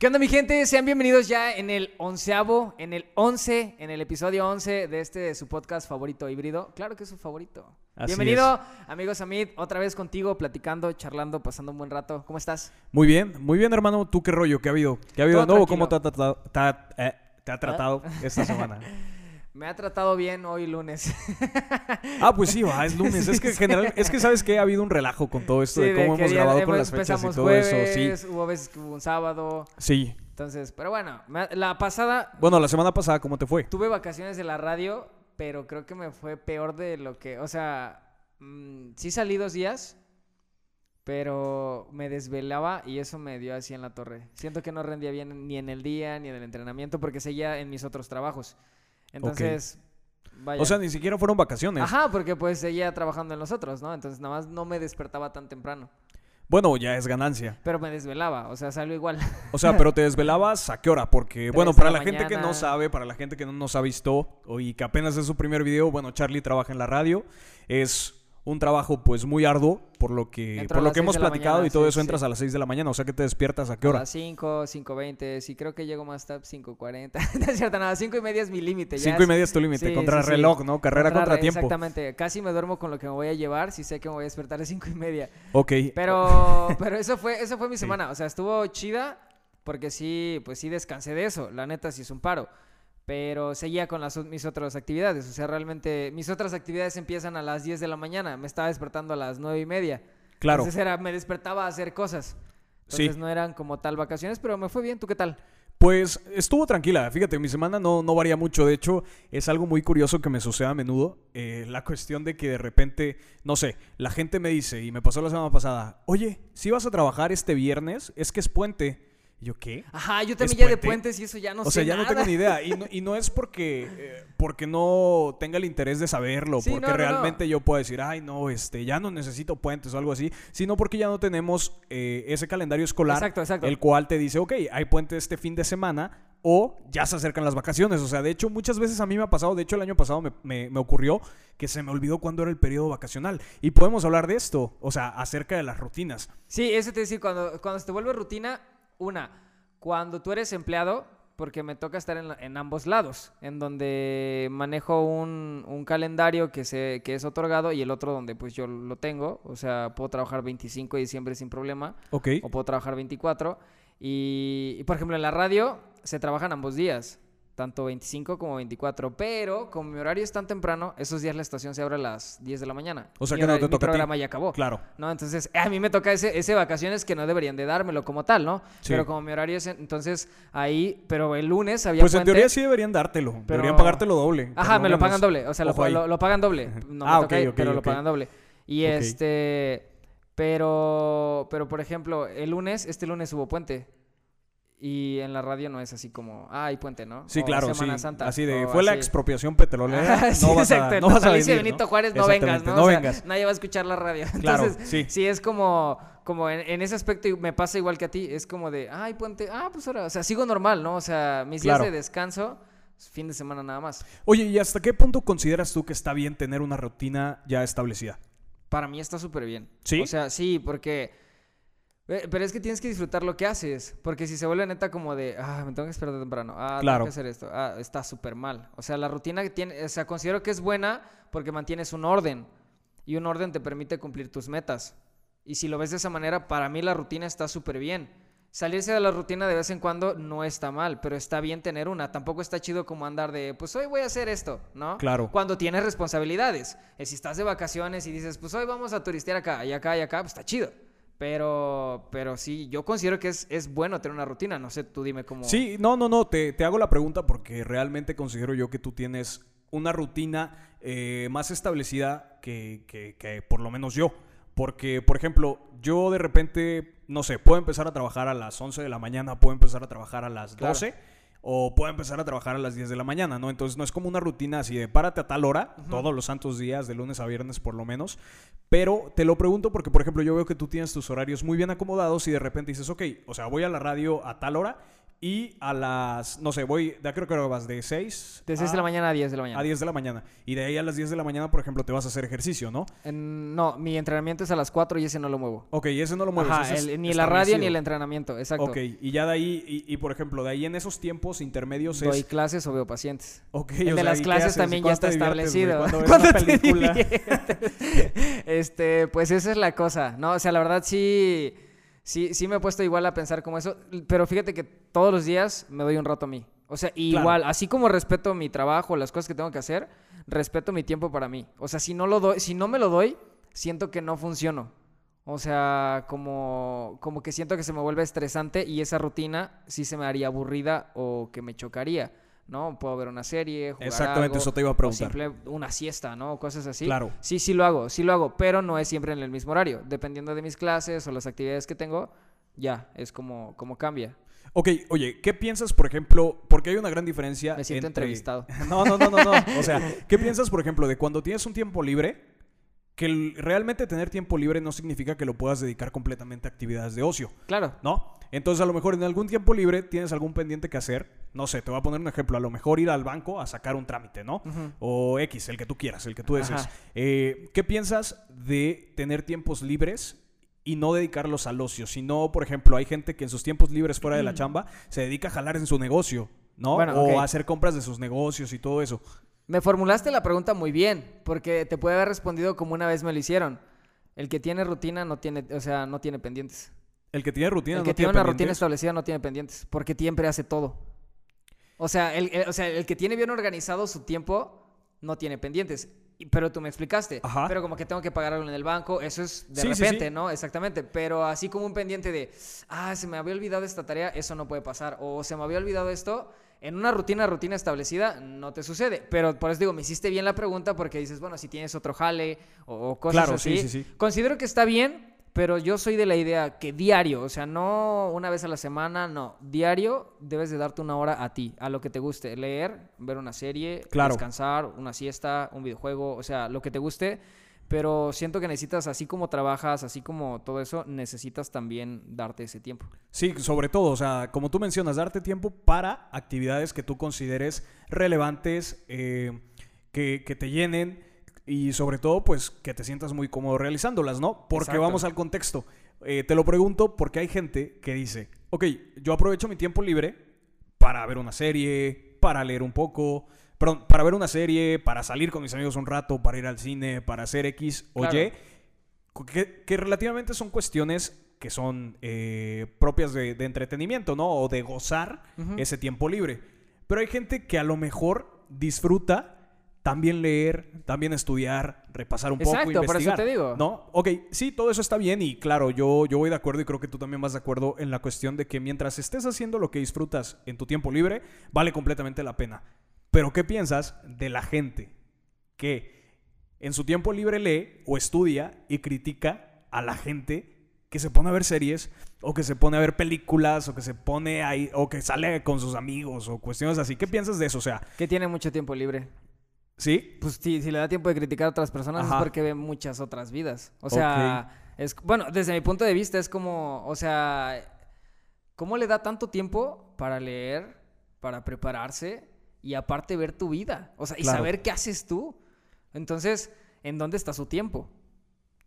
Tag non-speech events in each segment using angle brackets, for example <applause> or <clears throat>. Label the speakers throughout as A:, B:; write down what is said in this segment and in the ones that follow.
A: ¿Qué onda mi gente? Sean bienvenidos ya en el onceavo, en el once, en el episodio once de este su podcast favorito híbrido. Claro que es su favorito.
B: Así
A: Bienvenido, amigos Amit, otra vez contigo, platicando, charlando, pasando un buen rato. ¿Cómo estás?
B: Muy bien, muy bien, hermano. ¿Tú qué rollo? ¿Qué ha habido? ¿Qué ha habido de
A: Todo
B: nuevo?
A: tranquilo.
B: ¿Cómo te ha, tratado- te ha- eh, te ha tratado <laughs> esta semana?
A: Me ha tratado bien hoy lunes. <laughs>
B: Ah, pues sí, va, es lunes. Es que en general, es que sabes que ha habido un relajo con todo esto de
A: de
B: cómo hemos grabado con las fechas y todo
A: jueves,
B: eso. Sí,
A: Hubo veces que hubo un sábado.
B: sí.
A: Entonces, pero bueno, la pasada
B: Bueno, la semana pasada, ¿cómo te fue?
A: tuve vacaciones de la radio, pero creo que me fue peor de lo que, o sea, mm, sí salí dos días, pero me desvelaba y eso me dio así en la torre. Siento que no rendía bien ni en el día ni en el entrenamiento porque seguía en mis otros trabajos. Entonces, vaya.
B: O sea, ni siquiera fueron vacaciones.
A: Ajá, porque pues seguía trabajando en los otros, ¿no? Entonces nada más no me despertaba tan temprano,
B: Bueno, ya es ganancia.
A: pero me desvelaba, o sea, salió igual.
B: O sea, pero te <laughs> desvelabas a qué hora? Porque, bueno, para
A: la
B: la gente que no sabe, para la gente que no nos ha visto o- y que apenas es su primer video, bueno, Charlie trabaja en la radio. Es un trabajo, pues, muy arduo, por lo que,
A: Entro a
B: por lo que hemos platicado
A: mañana,
B: y todo
A: sí,
B: eso
A: sí.
B: entras a las 6 de la mañana. O sea, que te despiertas a qué
A: A
B: hora?
A: las 5, 5.20, sí creo que llego más tarde, 5.40. <laughs> no es cierto, nada, 5 y media es mi límite. ya
B: 5 y media es tu límite.
A: Sí,
B: contra reloj, ¿no? Carrera
A: Contra
B: tiempo.
A: Exactamente, casi me duermo con lo que me voy a llevar si sé que me voy a despertar a 5 y media.
B: Ok.
A: Pero, <laughs> pero eso fue, eso fue mi semana, o sea, estuvo chida porque sí, pues sí descansé de eso, la neta sí es un paro. Pero seguía con las, mis otras actividades, o sea, realmente mis otras actividades empiezan a las 10 de la mañana, me estaba despertando a las 9 y media.
B: Claro.
A: Entonces era, me despertaba a hacer cosas.
B: Sí.
A: Entonces no eran como tal vacaciones, pero me fue bien, ¿tú qué tal?
B: Pues estuvo tranquila, fíjate, mi semana no, no varía mucho, de hecho es algo muy curioso que me sucede a menudo, eh, la cuestión de que de repente, no sé, la gente me dice, y me pasó la semana pasada, oye, si vas a trabajar este viernes, es que es puente. Y yo, ¿qué?
A: Ajá, yo también
B: ¿Es
A: ya de
B: puente?
A: puentes y eso ya no
B: o
A: sé
B: sea, ya no tengo ni idea. Y no, <laughs> y no es porque, eh, porque no tenga el interés de saberlo,
A: Sí,
B: porque
A: no, no, no.
B: realmente yo puedo decir, ay, no, este, ya no necesito puentes o algo así, sino porque ya no tenemos eh, ese calendario escolar,
A: Exacto, exacto.
B: el cual te dice, ok, hay puente este fin de semana o ya se acercan las vacaciones. O sea, de hecho, muchas veces a mí me ha pasado, de hecho, el año pasado me, me- me ocurrió que se me olvidó cuándo era el periodo vacacional. Y podemos hablar de esto, o sea, acerca de las rutinas.
A: Sí, eso te decir, cuando, cuando se te vuelve rutina, una, cuando tú eres empleado, porque me toca estar en, la- en ambos lados, en donde manejo un, un calendario que, se, que es otorgado y el otro donde pues yo lo tengo, o sea, puedo trabajar 25 de diciembre sin problema,
B: Ok.
A: o puedo trabajar 24, y, y, por ejemplo en la radio se trabajan ambos días. Tanto 25 como 24, pero como mi horario es tan temprano, esos días la estación se abre a las 10 de la mañana.
B: O sea
A: Mi
B: que no te toca a ti.
A: programa ya acabó.
B: Claro.
A: ¿no? Entonces, a mí me toca ese, ese vacaciones que no deberían de dármelo como tal, ¿no?
B: Sí.
A: Pero como mi horario es, en- entonces, ahí, pero el lunes había
B: Pues en
A: puente.
B: teoría sí deberían dártelo.
A: pero-
B: Deberían pagártelo doble.
A: Ajá, me lo
B: menos.
A: pagan doble, o sea, lo, pagan doble. No me
B: Ah,
A: toca
B: ok,
A: ahí,
B: ok,
A: pero lo pagan doble. Y este, pero, pero por ejemplo, el lunes, este lunes hubo puente. Y en la radio no es así como, hay puente, ¿no?
B: Sí,
A: O
B: claro, sí.
A: Semana Santa.
B: Así de, fue la expropiación petrolera. <laughs>
A: Sí,
B: no vas
A: exacto.
B: a, no vas a venir,
A: Benito. Juárez, no vengas, ¿no?
B: no
A: O sea,
B: vengas.
A: nadie va a escuchar la radio. <laughs>
B: Claro,
A: Entonces,
B: sí.
A: sí es como, como en, en ese aspecto me pasa igual que a ti. Es como de, ay, puente, ah, pues ahora, o sea, sigo normal, ¿no? O sea, mis días
B: Claro.
A: de descanso, fin de semana nada más.
B: Oye, ¿y hasta qué punto consideras tú que está bien tener una rutina ya establecida?
A: Para mí está súper bien.
B: ¿Sí?
A: O sea, sí, porque... eh, Pero es que tienes que disfrutar lo que haces. Porque si se vuelve neta como de, ah, me tengo que esperar temprano. Ah,
B: Claro.
A: tengo que hacer esto. Ah, está súper mal. O sea, la rutina que tiene, o sea, considero que es buena porque mantienes un orden. Y un orden te permite cumplir tus metas. Y si lo ves de esa manera, para mí la rutina está súper bien. Salirse de la rutina de vez en cuando no está mal, pero está bien tener una. Tampoco está chido como andar de, pues hoy voy a hacer esto, ¿no?
B: Claro.
A: Cuando tienes responsabilidades. Eh, Si estás de vacaciones y dices, pues hoy vamos a turistear acá y acá y acá, pues está chido. Pero, pero sí, yo considero que es, es bueno tener una rutina. No sé, tú dime cómo.
B: Sí, no, no, no, te, te hago la pregunta porque realmente considero yo que tú tienes una rutina eh, más establecida que, que- que por lo menos yo. Porque, por ejemplo, yo de repente, no sé, puedo empezar a trabajar a las 11 de la mañana, puedo empezar a trabajar a las
A: Claro.
B: 12 o puedo empezar a trabajar a las 10 de la mañana, ¿no? Entonces no es como una rutina así de párate a tal hora, todos los santos días, de lunes a viernes por lo menos. Pero te lo pregunto porque, por ejemplo, yo veo que tú tienes tus horarios muy bien acomodados y de repente dices, ok, o sea, voy a la radio a tal hora y a las, no sé, voy, ya creo que vas de 6
A: De 6 de la mañana a 10 de la mañana.
B: a 10 de la mañana. Y de ahí a las 10 de la mañana, por ejemplo, te vas a hacer ejercicio, ¿no?
A: En- no, mi entrenamiento es a las 4 y ese no lo muevo.
B: Ok, y ese no lo mueves.
A: Ajá, el- ni la radio ni el entrenamiento, exacto.
B: Ok, y ya de ahí, y, y, por ejemplo, de ahí en esos tiempos intermedios
A: Doy
B: es...
A: clases o veo pacientes.
B: Ok,
A: El
B: o
A: de
B: sea,
A: las
B: ¿y qué
A: clases también ya
B: ¿Cuándo
A: está
B: güey?
A: establecido.
B: ¿Cuándo ves
A: ¿Cuándo
B: una
A: te
B: película? <laughs>
A: este, pues esa es la cosa, ¿no? O sea, la verdad sí, sí, sí me he puesto igual a pensar como eso, pero fíjate que todos los días me doy un rato a mí. O sea, igual, así como respeto mi trabajo, las cosas que tengo que hacer, respeto mi tiempo para mí. O sea, si no lo doy, si no me lo doy, siento que no funciono. O sea, como, como que siento que se me vuelve estresante y esa rutina sí se me haría aburrida o que me chocaría, ¿no? Puedo ver una serie, jugar
B: Exactamente,
A: algo,
B: eso te iba a
A: o
B: preguntar.
A: simple una siesta, ¿no? Cosas así.
B: Claro.
A: Sí, sí lo hago, sí lo hago, pero no es siempre en el mismo horario. Dependiendo de mis clases o las actividades que tengo, ya, es como, como cambia.
B: Ok, oye, ¿qué piensas, por ejemplo, porque hay una gran diferencia
A: Me siento
B: entre...
A: entrevistado. <laughs>
B: No, no, no, no, no. O sea, <laughs> ¿qué piensas, por ejemplo, de cuando tienes un tiempo libre? Que realmente tener tiempo libre no significa que lo puedas dedicar completamente a actividades de ocio,
A: Claro.
B: ¿no? Entonces, a lo mejor en algún tiempo libre tienes algún pendiente que hacer. No sé, te voy a poner un ejemplo. A lo mejor ir al banco a sacar un trámite, ¿no? O X, el que tú quieras, el que tú desees. Eh, ¿Qué piensas de tener tiempos libres y no dedicarlos al ocio? Si no, por ejemplo, hay gente que en sus tiempos libres fuera de la chamba se dedica a jalar en su negocio, ¿no?
A: Bueno,
B: o a hacer compras de sus negocios y todo eso.
A: Me formulaste la pregunta muy bien, porque te puede haber respondido como una vez me lo hicieron. El que tiene rutina no tiene, o sea, no tiene pendientes.
B: El que tiene rutina
A: el
B: no
A: que
B: tiene
A: tiene una rutina establecida no tiene pendientes, porque siempre hace todo. O sea, el, el- o sea, el que tiene bien organizado su tiempo no tiene pendientes. Pero tú me explicaste.
B: Ajá.
A: Pero como que tengo que pagar algo en el banco, eso es de
B: Sí, sí,
A: repente,
B: sí.
A: ¿no? Exactamente. Pero así como un pendiente de, ah, se me había olvidado esta tarea, eso no puede pasar. O se me había olvidado esto. En una rutina, rutina establecida, no te sucede. Pero por eso digo, me hiciste bien la pregunta porque dices, bueno, si tienes otro jale o, o cosas
B: Claro,
A: así.
B: sí, sí, sí.
A: Considero que está bien, pero yo soy de la idea que diario, o sea, no una vez a la semana, no, diario debes de darte una hora a ti, a lo que te guste, leer, ver una serie,
B: Claro.
A: descansar, una siesta, un videojuego, o sea, lo que te guste, pero siento que necesitas, así como trabajas, así como todo eso, necesitas también darte ese tiempo.
B: Sí, sobre todo, o sea, como tú mencionas, darte tiempo para actividades que tú consideres relevantes, eh, que, que te llenen y sobre todo, pues, que te sientas muy cómodo realizándolas, ¿no? Porque
A: Exacto.
B: vamos al contexto. Eh, te lo pregunto porque hay gente que dice, ok, yo aprovecho mi tiempo libre para ver una serie, para leer un poco, perdón, para ver una serie, para salir con mis amigos un rato, para ir al cine, para hacer X o
A: Claro.
B: Y, que, que relativamente son cuestiones que son eh, propias de, de entretenimiento, ¿no? O de gozar ese tiempo libre. Pero hay gente que a lo mejor disfruta también leer, también estudiar, repasar un poco,
A: Exacto, por eso
B: investigar.
A: te digo.
B: ¿No? Ok, sí, todo eso está bien y claro, yo, yo voy de acuerdo y creo que tú también vas de acuerdo en la cuestión de que mientras estés haciendo lo que disfrutas en tu tiempo libre, vale completamente la pena. Pero ¿qué piensas de la gente que en su tiempo libre lee o estudia y critica a la gente que se pone a ver series o que se pone a ver películas o que se pone ahí o que sale con sus amigos o cuestiones así? ¿Qué piensas de eso? O sea,
A: Que tiene mucho tiempo libre.
B: ¿Sí?
A: Pues sí, si le da tiempo de criticar a otras personas
B: Ajá.
A: es porque ve muchas otras vidas. O sea, es bueno, desde mi punto de vista es como, o sea, ¿cómo le da tanto tiempo para leer, para prepararse y aparte ver tu vida? O sea, y
B: Claro.
A: saber qué haces tú. Entonces, ¿en dónde está su tiempo?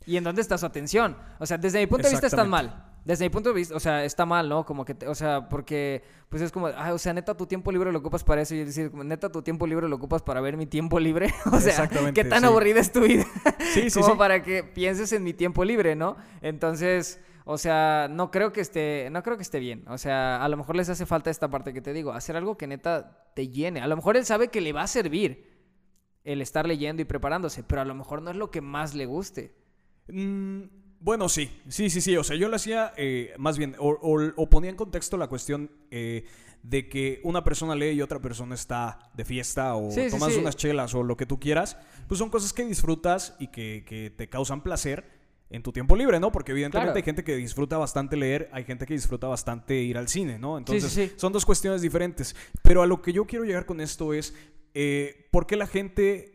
A: ¿Y en dónde está su atención? O sea, desde mi punto de vista están mal. Desde mi punto de vista, o sea, está mal, ¿no? Como que, te- o sea, porque, pues es como, ah, o sea, neta, tu tiempo libre lo ocupas para eso. Y decir, como, neta, tu tiempo libre lo ocupas para ver mi tiempo libre. <laughs> o sea, qué tan
B: sí.
A: aburrida es tu vida.
B: Sí, sí, <laughs>
A: como
B: sí.
A: para que pienses en mi tiempo libre, ¿no? Entonces, o sea, no creo que esté, no creo que esté bien. O sea, a lo mejor les hace falta esta parte que te digo, hacer algo que neta te llene. A lo mejor él sabe que le va a servir el estar leyendo y preparándose, pero a lo mejor no es lo que más le guste.
B: Mm, bueno, sí, sí, sí, sí. O sea, yo lo hacía eh, más bien, o, o- o ponía en contexto la cuestión eh, de que una persona lee y otra persona está de fiesta o
A: Sí,
B: tomas
A: sí.
B: unas chelas o lo que tú quieras. Pues son cosas que disfrutas y que, que te causan placer en tu tiempo libre, ¿no? Porque evidentemente
A: Claro.
B: hay gente que disfruta bastante leer, hay gente que disfruta bastante ir al cine, ¿no? Entonces, son dos cuestiones diferentes. Pero a lo que yo quiero llegar con esto es, eh, ¿por qué la gente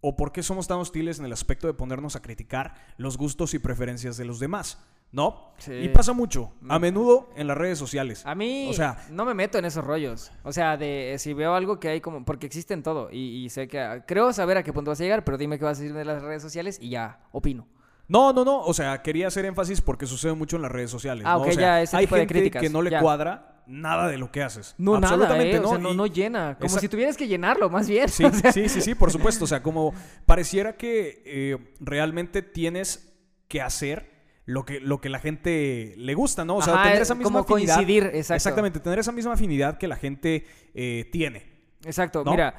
B: o por qué somos tan hostiles en el aspecto de ponernos a criticar los gustos y preferencias de los demás? ¿no?
A: Sí.
B: Y pasa mucho, a menudo en las redes sociales.
A: A mí
B: O sea-
A: no me meto en esos rollos. O sea, de si veo algo que hay como... Porque existen todo. Y, y sé que... Creo saber a qué punto vas a llegar, pero dime qué vas a decir de las redes sociales y ya opino.
B: No, no, no, o sea, quería hacer énfasis porque sucede mucho en las redes sociales.
A: Ah,
B: O sea,
A: ya, ese
B: hay
A: tipo de
B: gente
A: críticas,
B: que no le
A: ya.
B: cuadra nada de lo que haces.
A: No, nada,
B: Absolutamente
A: ¿eh? O sea, no,
B: y-
A: no llena. Como
B: Esa-
A: si tuvieras que llenarlo, más bien.
B: Sí, <laughs>
A: O sea,
B: sí, sí, sí, por supuesto. O sea, como pareciera que eh, realmente tienes que hacer lo que, lo que la gente le gusta, ¿no? O sea,
A: Ajá,
B: tener
A: eh,
B: esa misma
A: como
B: afinidad.
A: coincidir, exacto.
B: Exactamente, tener esa misma afinidad que la gente eh, tiene.
A: Exacto,
B: ¿No?
A: mira,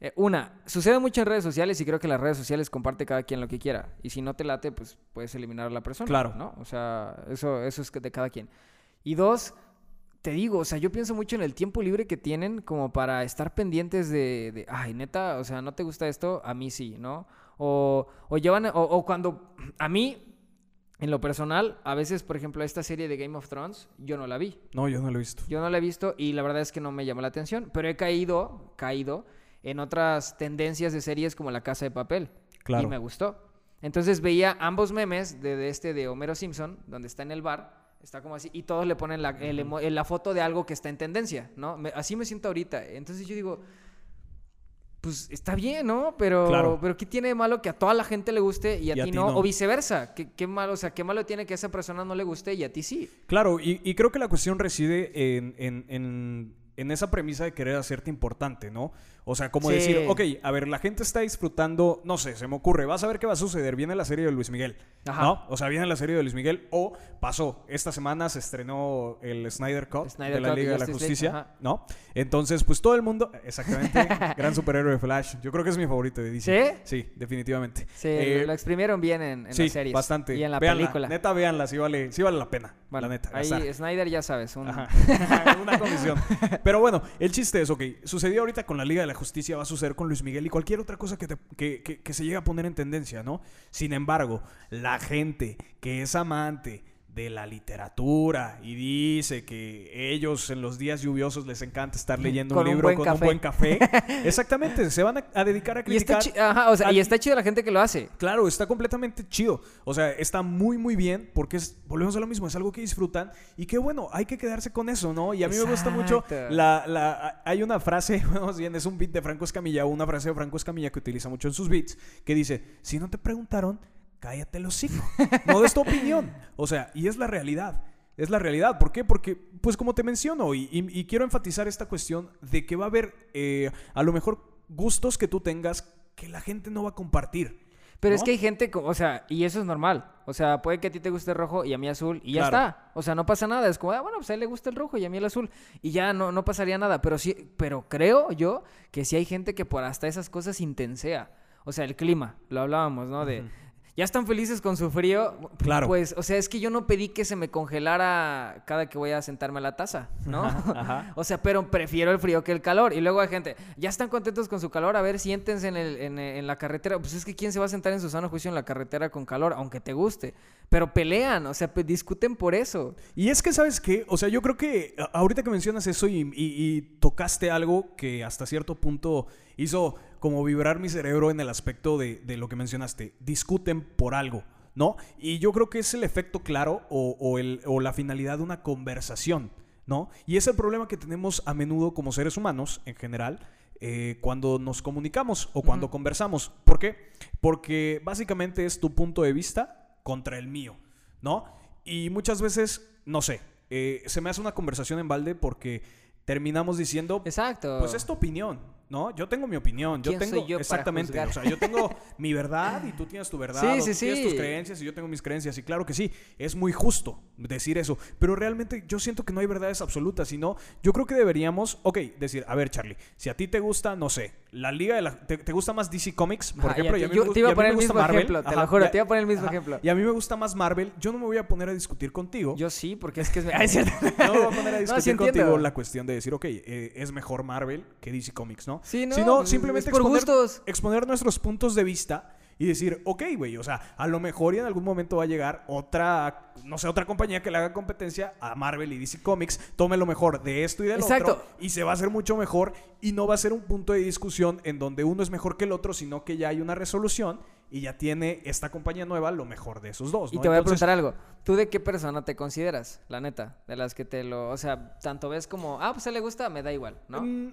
A: eh, una, sucede mucho en redes sociales y creo que las redes sociales comparte cada quien lo que quiera. Y si no te late, pues puedes eliminar a la persona.
B: Claro.
A: ¿no? O sea, eso, eso es de cada quien. Y dos, te digo, o sea, yo pienso mucho en el tiempo libre que tienen como para estar pendientes de, de, ay, neta, o sea, ¿no te gusta esto? A mí sí, ¿no? O, o llevan, o, o cuando, <clears throat> a mí, en lo personal, a veces, por ejemplo, esta serie de Game of Thrones, yo no la vi.
B: No, yo no lo he visto.
A: Yo no la he visto y la verdad es que no me llamó la atención, pero he caído, caído en otras tendencias de series como La Casa de Papel.
B: Claro.
A: Y me gustó. Entonces veía ambos memes de, de este de Homero Simpson, donde está en el bar, está como así, y todos le ponen la, el emo- la foto de algo que está en tendencia, ¿no? Me- así me siento ahorita. Entonces yo digo, pues está bien, ¿no? Pero,
B: Claro.
A: pero ¿qué tiene de malo que a toda la gente le guste y a,
B: Y a
A: ti,
B: ti
A: no?
B: no.
A: O viceversa. ¿Qué, qué malo, o sea, qué malo tiene que a esa persona no le guste y a ti sí?
B: Claro, y, y creo que la cuestión reside en, en- en- en esa premisa de querer hacerte importante, ¿no? O sea, como
A: Sí.
B: decir, ok, a ver, la gente está disfrutando, no sé, se me ocurre, vas a ver qué va a suceder, viene la serie de Luis Miguel,
A: Ajá.
B: ¿no? O sea, viene la serie de Luis Miguel, o pasó, esta semana se estrenó el Snyder Cut
A: Snyder
B: de la
A: Cut,
B: Liga de la
A: League,
B: Justicia. ¿no? Entonces, pues todo el mundo, exactamente, <laughs> gran superhéroe Flash, yo creo que es mi favorito de DC.
A: ¿Sí?
B: Sí, definitivamente.
A: Sí,
B: Eh,
A: lo exprimieron bien en, en
B: sí,
A: las series.
B: bastante.
A: Y en la
B: Véanla,
A: película.
B: Neta, véanla, sí vale, sí vale la pena,
A: Bueno,
B: la neta.
A: ahí
B: gastar.
A: Snyder ya sabes, un... <laughs>
B: Una comisión. Pero bueno, el chiste es, ok, sucedió ahorita con la Liga de Justicia, va a suceder con Luis Miguel y cualquier otra cosa que, te- que- que se llegue a poner en tendencia, ¿no? Sin embargo, la gente que es amante de la literatura y dice que ellos en los días lluviosos les encanta estar leyendo
A: Con
B: un libro con
A: café.
B: un buen café, <laughs> exactamente, se van a, a dedicar a
A: Y está,
B: criticar.
A: chi- ajá, o sea, y está chido la gente que lo hace.
B: Claro, está completamente chido. O sea, está muy, muy bien porque es, volvemos a lo mismo, es algo que disfrutan y qué bueno, hay que quedarse con eso, ¿no? Y a mí me gusta mucho la, la- hay una frase, <laughs> más bien es un beat de Franco Escamilla, una frase de Franco Escamilla que utiliza mucho en sus beats, que dice, si no te preguntaron, cállate el hocico, no des tu opinión. O sea, y es la realidad. Es la realidad. ¿Por qué? Porque, pues como te menciono, y, y- y quiero enfatizar esta cuestión de que va a haber eh, a lo mejor gustos que tú tengas que la gente no va a compartir.
A: Pero es que hay gente, o sea, y eso es normal. O sea, puede que a ti te guste rojo y a mí azul y ya
B: Claro.
A: está. O sea, no pasa nada. Es como, ah, bueno, pues a él le gusta el rojo y a mí el azul. Y ya no, no pasaría nada. Pero sí, pero creo yo que sí hay gente que por hasta esas cosas intensea. O sea, el clima, lo hablábamos, ¿no? De, ya están felices con su frío.
B: Claro.
A: Pues, o sea, es que yo no pedí que se me congelara cada que voy a sentarme a la taza, ¿no?
B: Ajá. <laughs>
A: O sea, pero prefiero el frío que el calor. Y luego hay gente, ya están contentos con su calor, a ver, siéntense en, el- en, en la carretera. Pues es que quién se va a sentar en su sano juicio en la carretera con calor, aunque te guste. Pero pelean, o sea, discuten por eso.
B: Y es que, ¿sabes qué? O sea, yo creo que ahorita que mencionas eso y, y- y tocaste algo que hasta cierto punto hizo como vibrar mi cerebro en el aspecto de, de lo que mencionaste. Discuten por algo, ¿no? Y yo creo que es el efecto claro o, o el- o la finalidad de una conversación, ¿no? Y es el problema que tenemos a menudo como seres humanos en general. eh, cuando nos comunicamos o cuando conversamos. ¿Por qué? Porque básicamente es tu punto de vista contra el mío, ¿no? Y muchas veces, no sé, eh, se me hace una conversación en balde porque terminamos diciendo,
A: Exacto.
B: pues es tu opinión, ¿no? Yo tengo mi opinión, yo
A: ¿Quién
B: tengo
A: soy yo para
B: exactamente, o sea, yo tengo <laughs> mi verdad y tú tienes tu verdad,
A: Sí,
B: o
A: sí,
B: tú tienes tus
A: sí.
B: creencias y yo tengo mis creencias y claro que sí, es muy justo decir eso, pero realmente yo siento que no hay verdades absolutas, sino yo creo que deberíamos, ok, decir, a ver, Charlie, si a ti te gusta, no sé, la liga de la te, te gusta más DC Comics, por
A: Ajá,
B: ejemplo, y a
A: te-
B: mí
A: yo
B: me
A: te iba
B: y
A: a poner el mismo
B: Marvel,
A: ejemplo, te lo juro, te iba a poner el mismo
B: ajá,
A: ejemplo.
B: Y a mí me gusta más Marvel, yo no me voy a poner a discutir contigo.
A: Yo sí, porque es que es... <laughs> Ah, es cierto. <laughs>
B: No me voy a poner a
A: No,
B: discutir
A: sí entiendo.
B: contigo la cuestión de decir, ok, eh, es mejor Marvel que DC Comics, ¿no?
A: Sí, no,
B: Sino simplemente
A: por
B: exponer,
A: gustos.
B: exponer nuestros puntos de vista y decir, ok, güey, o sea, a lo mejor y en algún momento va a llegar otra, no sé, otra compañía que le haga competencia a Marvel y DC Comics, tome lo mejor de esto y del
A: Exacto.
B: otro y se va a hacer mucho mejor y no va a ser un punto de discusión en donde uno es mejor que el otro, sino que ya hay una resolución y ya tiene esta compañía nueva lo mejor de esos dos.
A: Y
B: ¿no?
A: te voy a preguntar algo. ¿Tú de qué persona te consideras? La neta. De las que te lo. O sea, tanto ves como. Ah, pues a él le gusta, me da igual, ¿no?
B: Mm,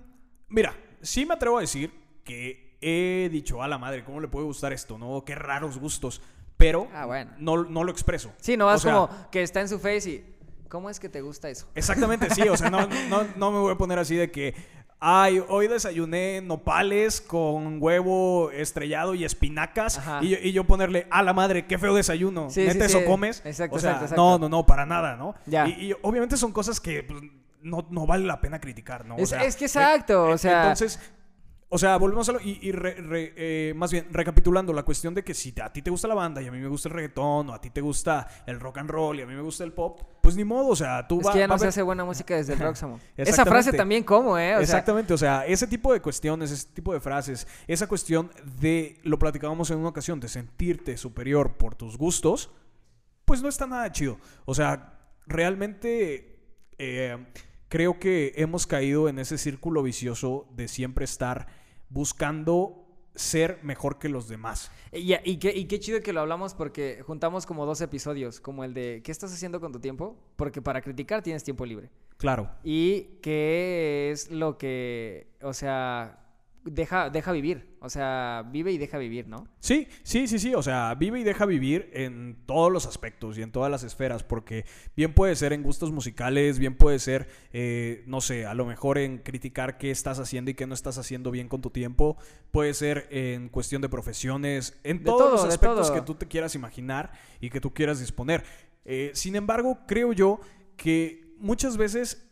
B: mira, sí me atrevo a decir que he dicho, a la madre, ¿cómo le puede gustar esto? ¿No? Qué raros gustos. Pero
A: Ah, bueno.
B: no, no lo expreso.
A: Sí, no
B: O
A: vas
B: sea,
A: como que está en su face y. ¿Cómo es que te gusta eso?
B: Exactamente, sí. O sea, no, <laughs> no, no me voy a poner así de que. Ay, hoy desayuné nopales con huevo estrellado y espinacas. Y yo, y yo ponerle, a la madre, qué feo desayuno.
A: Sí,
B: ¿Neta
A: sí,
B: eso
A: sí.
B: comes?
A: Exacto,
B: o sea,
A: exacto,
B: No,
A: exacto.
B: no, no, para nada, ¿no?
A: Ya.
B: Y, y obviamente son cosas que pues, no, no vale la pena criticar, ¿no? O
A: Es-
B: sea,
A: es que exacto, o sea-
B: Entonces, o sea, volvemos a lo. Y, y re- re- eh, más bien, recapitulando, la cuestión de que si a ti te gusta la banda y a mí me gusta el reggaetón, o a ti te gusta el rock and roll y a mí me gusta el pop, pues ni modo, o sea, tú
A: Es
B: va-
A: que ya
B: va
A: no se hace buena música desde el <laughs> rock, Samo. Esa frase también, ¿cómo, eh? O sea,
B: Exactamente, o sea, ese tipo de cuestiones, ese tipo de frases, esa cuestión de, lo platicábamos en una ocasión, de sentirte superior por tus gustos, pues no está nada chido. O sea, realmente eh, creo que hemos caído en ese círculo vicioso de siempre estar buscando ser mejor que los demás.
A: Y, y qué, y qué chido que lo hablamos porque juntamos como dos episodios, como el de ¿qué estás haciendo con tu tiempo? Porque para criticar tienes tiempo libre.
B: Claro.
A: Y qué es lo que, o sea, deja, deja vivir. O sea, vive y deja vivir, ¿no?
B: Sí, sí, sí, sí. O sea, vive y deja vivir en todos los aspectos y en todas las esferas, porque bien puede ser en gustos musicales, bien puede ser, eh, no sé, a lo mejor en criticar qué estás haciendo y qué no estás haciendo bien con tu tiempo. Puede ser en cuestión de profesiones, en
A: De
B: todos
A: todo,
B: los aspectos que tú te quieras imaginar y que tú quieras disponer. Eh, sin embargo, creo yo que muchas veces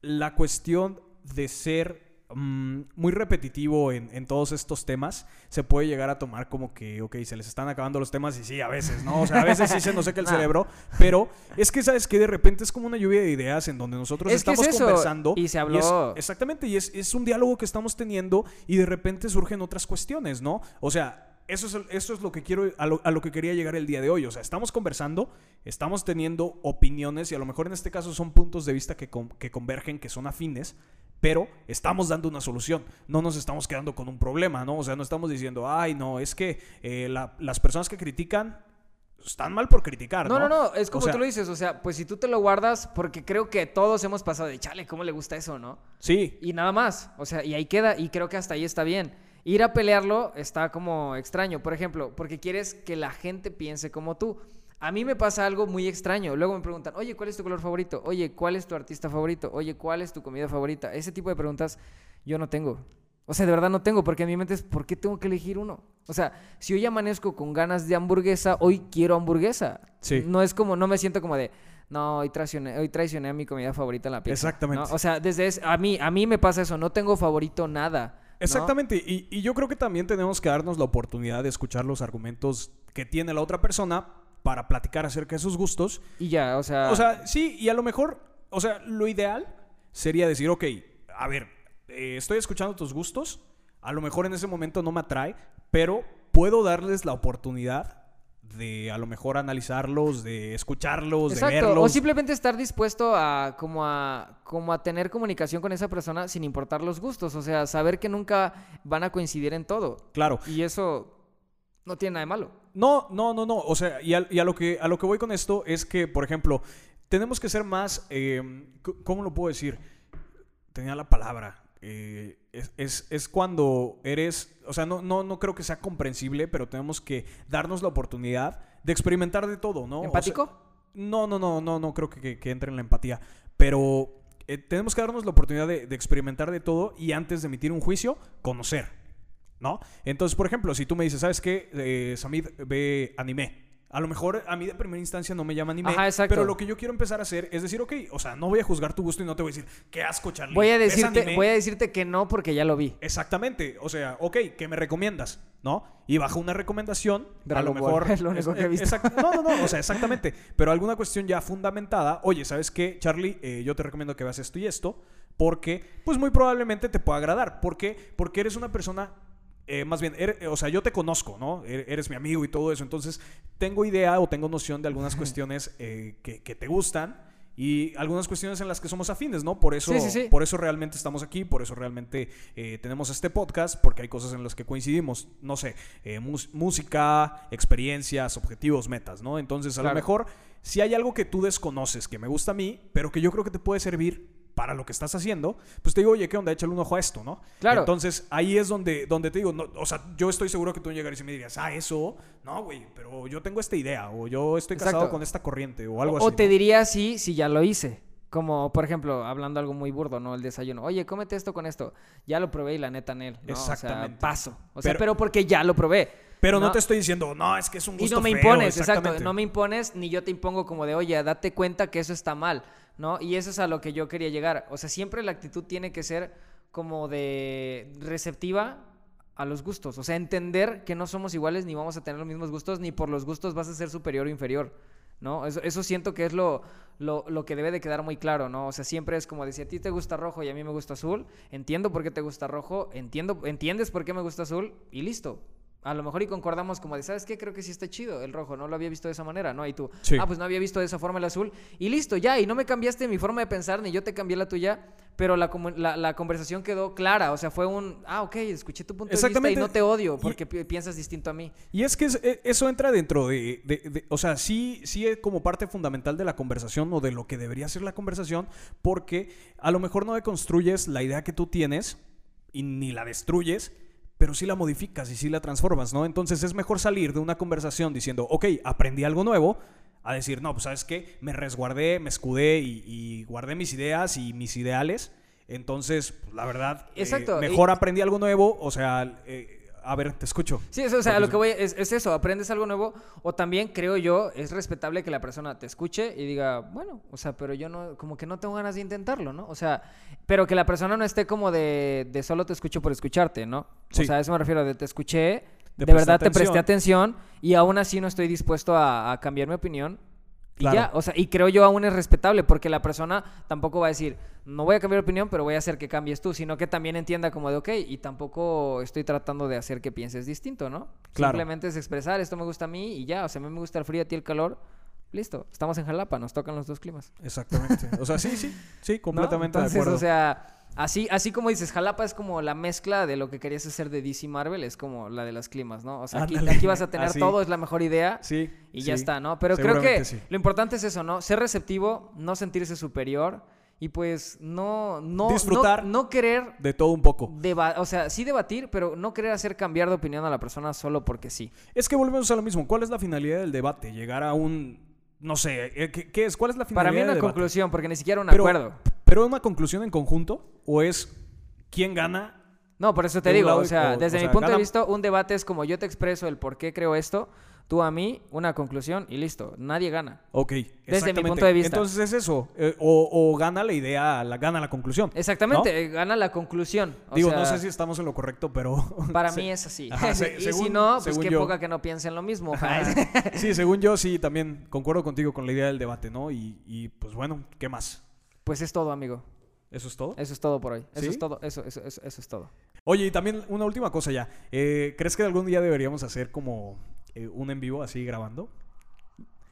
B: la cuestión de ser mm, muy repetitivo en, en todos estos temas se puede llegar a tomar como que, ok, se les están acabando los temas y sí, a veces, ¿no? O sea, a veces sí se nos seca el <laughs> cerebro, pero es que, ¿sabes que De repente es como una lluvia de ideas en donde nosotros
A: Es que es
B: estamos conversando.
A: y se
B: es-
A: habló-
B: exactamente, y es, es un diálogo que estamos teniendo y de repente surgen otras cuestiones, ¿no? O sea... Eso es, eso es lo que quiero, a lo, a lo que quería llegar el día de hoy. O sea, estamos conversando, estamos teniendo opiniones y a lo mejor en este caso son puntos de vista que, con- que convergen, que son afines, pero estamos dando una solución. No nos estamos quedando con un problema, ¿no? O sea, no estamos diciendo, ay, no, es que eh, la- las personas que critican están mal por criticar,
A: No,
B: ¿no?
A: no, no, es
B: O
A: como
B: sea,
A: tú lo dices, o sea, pues si tú te lo guardas, porque creo que todos hemos pasado de, chale, ¿cómo le gusta eso, no?
B: Sí,
A: Y nada más, o sea, y ahí queda, y creo que hasta ahí está bien. Ir a pelearlo está como extraño, por ejemplo, porque quieres que la gente piense como tú. A mí me pasa algo muy extraño. Luego me preguntan, oye, ¿cuál es tu color favorito? Oye, ¿cuál es tu artista favorito? Oye, ¿cuál es tu comida favorita? Ese tipo de preguntas yo no tengo. O sea, de verdad no tengo, porque en mi mente es, ¿por qué tengo que elegir uno? O sea, si hoy amanezco con ganas de hamburguesa, hoy quiero hamburguesa.
B: Sí.
A: No es como, no me siento como de, no, hoy traicioné, hoy traicioné a mi comida favorita en la pizza.
B: Exactamente.
A: ¿no? O sea, desde es- a mí, a mí me pasa eso, no tengo favorito nada. ¿no?
B: Exactamente, y, y yo creo que también tenemos que darnos la oportunidad de escuchar los argumentos que tiene la otra persona para platicar acerca de sus gustos.
A: Y ya, o sea.
B: O sea, sí, y a lo mejor, o sea, lo ideal sería decir, ok, a ver, eh, estoy escuchando tus gustos, a lo mejor en ese momento no me atrae, pero puedo darles la oportunidad de a lo mejor analizarlos, de escucharlos, de verlos.
A: o simplemente estar dispuesto a como a como a tener comunicación con esa persona sin importar los gustos, o sea, saber que nunca van a coincidir en todo.
B: Claro.
A: Y eso no tiene nada de malo.
B: No, no, no, no. O sea, y a, y a lo, que, a lo que voy con esto es que, por ejemplo, tenemos que ser más. eh, ¿Cómo lo puedo decir? Tenía la palabra. eh, es, es- es cuando eres. O sea, no, no, no creo que sea comprensible, pero tenemos que darnos la oportunidad de experimentar de todo, ¿no? O sea,
A: ¿Empático?
B: no, no, no, no, no creo que, que- que entre en la empatía. Pero eh, tenemos que darnos la oportunidad de, de experimentar de todo y antes de emitir un juicio, conocer. ¿No? Entonces, por ejemplo, si tú me dices, ¿sabes qué? Eh, Samid ve anime. A lo mejor a mí de primera instancia no me llama anime.
A: Ajá, exacto.
B: Pero lo que yo quiero empezar a hacer es decir, ok, o sea, no voy a juzgar tu gusto y no te voy a decir, qué asco, Charlie.
A: Voy a
B: ¿ves
A: decirte,
B: anime?".
A: voy a decirte que no porque ya lo vi.
B: Exactamente, o sea, ok, ¿qué me recomiendas? ¿No? Y bajo una recomendación, a lo mejor...
A: es lo único que he visto.
B: exact- no, no, no, o sea, exactamente. Pero alguna cuestión ya fundamentada, oye, ¿sabes qué, Charlie? Eh, yo te recomiendo que veas esto y esto, porque, pues muy probablemente te pueda agradar. ¿Por qué? Porque eres una persona... eh, más bien, eres- eh, o sea, yo te conozco, ¿no? Er- Eres mi amigo y todo eso. Entonces, tengo idea o tengo noción de algunas cuestiones eh, que, que te gustan y algunas cuestiones en las que somos afines, ¿no? Por eso,
A: Sí, sí, sí.
B: por eso realmente estamos aquí, por eso realmente eh, tenemos este podcast, porque hay cosas en las que coincidimos, no sé, música, experiencias, objetivos, metas, ¿no? Entonces, a
A: Claro.
B: lo mejor, si hay algo que tú desconoces que me gusta a mí, pero que yo creo que te puede servir para lo que estás haciendo, pues te digo, oye, ¿qué onda? Échale un ojo a esto, ¿no?
A: Claro.
B: Entonces, ahí es donde, donde te digo, no, o sea, yo estoy seguro que tú llegarías y me dirías, ah, eso, no, güey, pero yo tengo esta idea, o yo estoy casado
A: Exacto.
B: con esta corriente, o algo
A: o
B: así.
A: te
B: ¿no?
A: diría sí si ya lo hice. Como, por ejemplo, hablando algo muy burdo, ¿no? El desayuno. Oye, cómete esto con esto. Ya lo probé y la neta en él. ¿no? O sea,
B: Exactamente.
A: paso. O sea,
B: Pero-
A: pero, porque ya lo probé.
B: Pero no, te estoy diciendo, no, es que es un
A: Y
B: gusto
A: no me
B: feo",
A: impones, exacto. No me impones ni yo te impongo como de, oye, date cuenta que eso está mal, ¿no? Y eso es a lo que yo quería llegar. O sea, siempre la actitud tiene que ser como de receptiva a los gustos. O sea, entender que no somos iguales ni vamos a tener los mismos gustos, ni por los gustos vas a ser superior o inferior. ¿No? Eso, eso siento que es lo, lo, lo que debe de quedar muy claro, ¿no? O sea, siempre es como de si a ti te gusta rojo y a mí me gusta azul, entiendo por qué te gusta rojo, entiendo, entiendes por qué me gusta azul y listo. A lo mejor y concordamos como de, ¿sabes qué? Creo que sí está chido el rojo, no lo había visto de esa manera, ¿no? Y tú,
B: Sí.
A: ah, pues no había visto de esa forma el azul. Y listo, ya, y no me cambiaste mi forma de pensar, ni yo te cambié la tuya, pero la, la, la conversación quedó clara, o sea, fue un, ah, ok, escuché tu punto de vista y no te odio porque pi- piensas distinto a mí.
B: Y es que es- e- eso entra dentro de, de- de- o sea, sí, sí es como parte fundamental de la conversación o de lo que debería ser la conversación, porque a lo mejor no deconstruyes la idea que tú tienes y ni la destruyes, pero sí la modificas y sí la transformas, ¿no? Entonces es mejor salir de una conversación diciendo, ok, aprendí algo nuevo, a decir, no, pues sabes qué, me resguardé, me escudé y, y guardé mis ideas y mis ideales. Entonces, pues, la verdad, eh,
A: Exacto, y-
B: mejor aprendí algo nuevo, o sea, eh, a ver, te escucho.
A: Sí, eso, o sea, lo que voy es, es eso, aprendes algo nuevo o también creo yo es respetable que la persona te escuche y diga, bueno, o sea, pero yo no, como que no tengo ganas de intentarlo, ¿no? O sea, pero que la persona no esté como de, de solo te escucho por escucharte, ¿no?
B: Sí.
A: O sea, a eso me refiero, de te escuché, de, verdad te presté atención y aún así no estoy dispuesto a, a cambiar mi opinión. Y ya, o sea, y creo yo aún es respetable porque la persona tampoco va a decir, no voy a cambiar de opinión, pero voy a hacer que cambies tú, sino que también entienda como de, ok, y tampoco estoy tratando de hacer que pienses distinto, ¿no?
B: Claro.
A: Simplemente es expresar, esto me gusta a mí y ya, o sea, a mí me gusta el frío, a ti el calor, listo, estamos en Jalapa, nos tocan los dos climas.
B: Exactamente. O sea, sí, sí, sí,
A: ¿no?
B: completamente
A: Entonces,
B: de acuerdo.
A: o sea, así, así como dices, Jalapa es como la mezcla de lo que querías hacer de DC Marvel, es como la de las climas, ¿no? O sea, aquí, vas a tener
B: Así.
A: todo, es la mejor idea.
B: sí.
A: Y
B: sí.
A: ya está, ¿no? Pero creo que
B: sí.
A: lo importante es eso, ¿no? Ser receptivo, no sentirse superior y pues no, no,
B: Disfrutar.
A: no, no querer,
B: De todo un poco.
A: o sea, sí debatir, pero no querer hacer cambiar de opinión a la persona solo porque sí.
B: Es que volvemos a lo mismo. ¿Cuál es la finalidad del debate? Llegar a un. No sé, eh, ¿qué, qué es? ¿Cuál es la finalidad
A: Para mí
B: del
A: una
B: debate?
A: conclusión, porque ni siquiera un
B: Pero-
A: acuerdo.
B: ¿Pero una conclusión en conjunto? ¿O es quién gana?
A: No, por eso te digo, o sea,
B: o-
A: desde
B: o
A: mi punto
B: gana-
A: de vista, un debate es como yo te expreso el por qué creo esto, tú a mí, una conclusión y listo, nadie gana.
B: Ok.
A: mi
B: exactamente.
A: punto de vista.
B: Entonces es eso. eh, o, o gana la idea, la, gana la conclusión.
A: Exactamente,
B: ¿no?
A: gana la conclusión. o
B: Digo,
A: sea,
B: no sé si estamos en lo correcto, pero. <laughs>
A: Para <laughs> mí es así.
B: Ajá, se- <laughs>
A: y
B: según-
A: si no, pues qué
B: yo.
A: poca que no piensen lo mismo.
B: Sí, según yo, sí, también concuerdo contigo con la idea del debate, ¿no? Y, y, pues bueno, ¿qué más?
A: Pues es todo, amigo.
B: ¿Eso es todo?
A: Eso es todo por hoy. Eso
B: ¿Sí?
A: es todo. Eso, eso, eso, eso es todo.
B: Oye, y también una última cosa ya. Eh, ¿Crees que algún día deberíamos hacer como eh, un en vivo así grabando?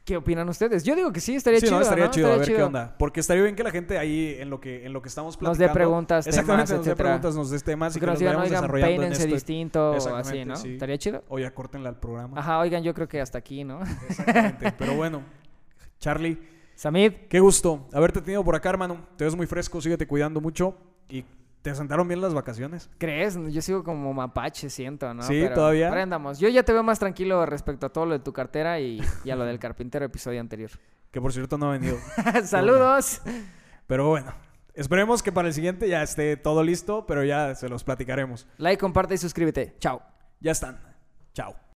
A: ¿Qué opinan ustedes? Yo digo que sí, estaría
B: sí,
A: chido.
B: no, estaría
A: ¿no?
B: chido, a ver qué onda. Porque estaría bien que la gente ahí en lo que, en lo que estamos
A: Nos
B: platicando...
A: dé preguntas,
B: Exactamente,
A: temas,
B: nos dé preguntas, nos dé temas y
A: Que
B: que
A: nos
B: nos vayamos
A: oigan,
B: desarrollando en esto.
A: distinto o así, ¿no?
B: sí.
A: ¿Estaría chido?
B: O ya córtenle al programa.
A: Ajá, oigan, yo creo que hasta aquí, ¿no?
B: Exactamente. Pero bueno, <laughs> Charlie,
A: Samid,
B: qué gusto haberte tenido por acá, hermano. Te ves muy fresco, síguete cuidando mucho. Y te sentaron bien las vacaciones.
A: ¿crees? Yo sigo como mapache, siento, ¿no?
B: Sí, ¿todavía?
A: pero andamos. Yo ya te veo más tranquilo respecto a todo lo de tu cartera y, y a lo del carpintero episodio anterior.
B: Que por cierto no ha venido. <laughs>
A: Saludos.
B: Pero bueno, esperemos que para el siguiente ya esté todo listo, pero ya se los platicaremos.
A: Like, comparte y suscríbete. Chao.
B: Ya están. Chao.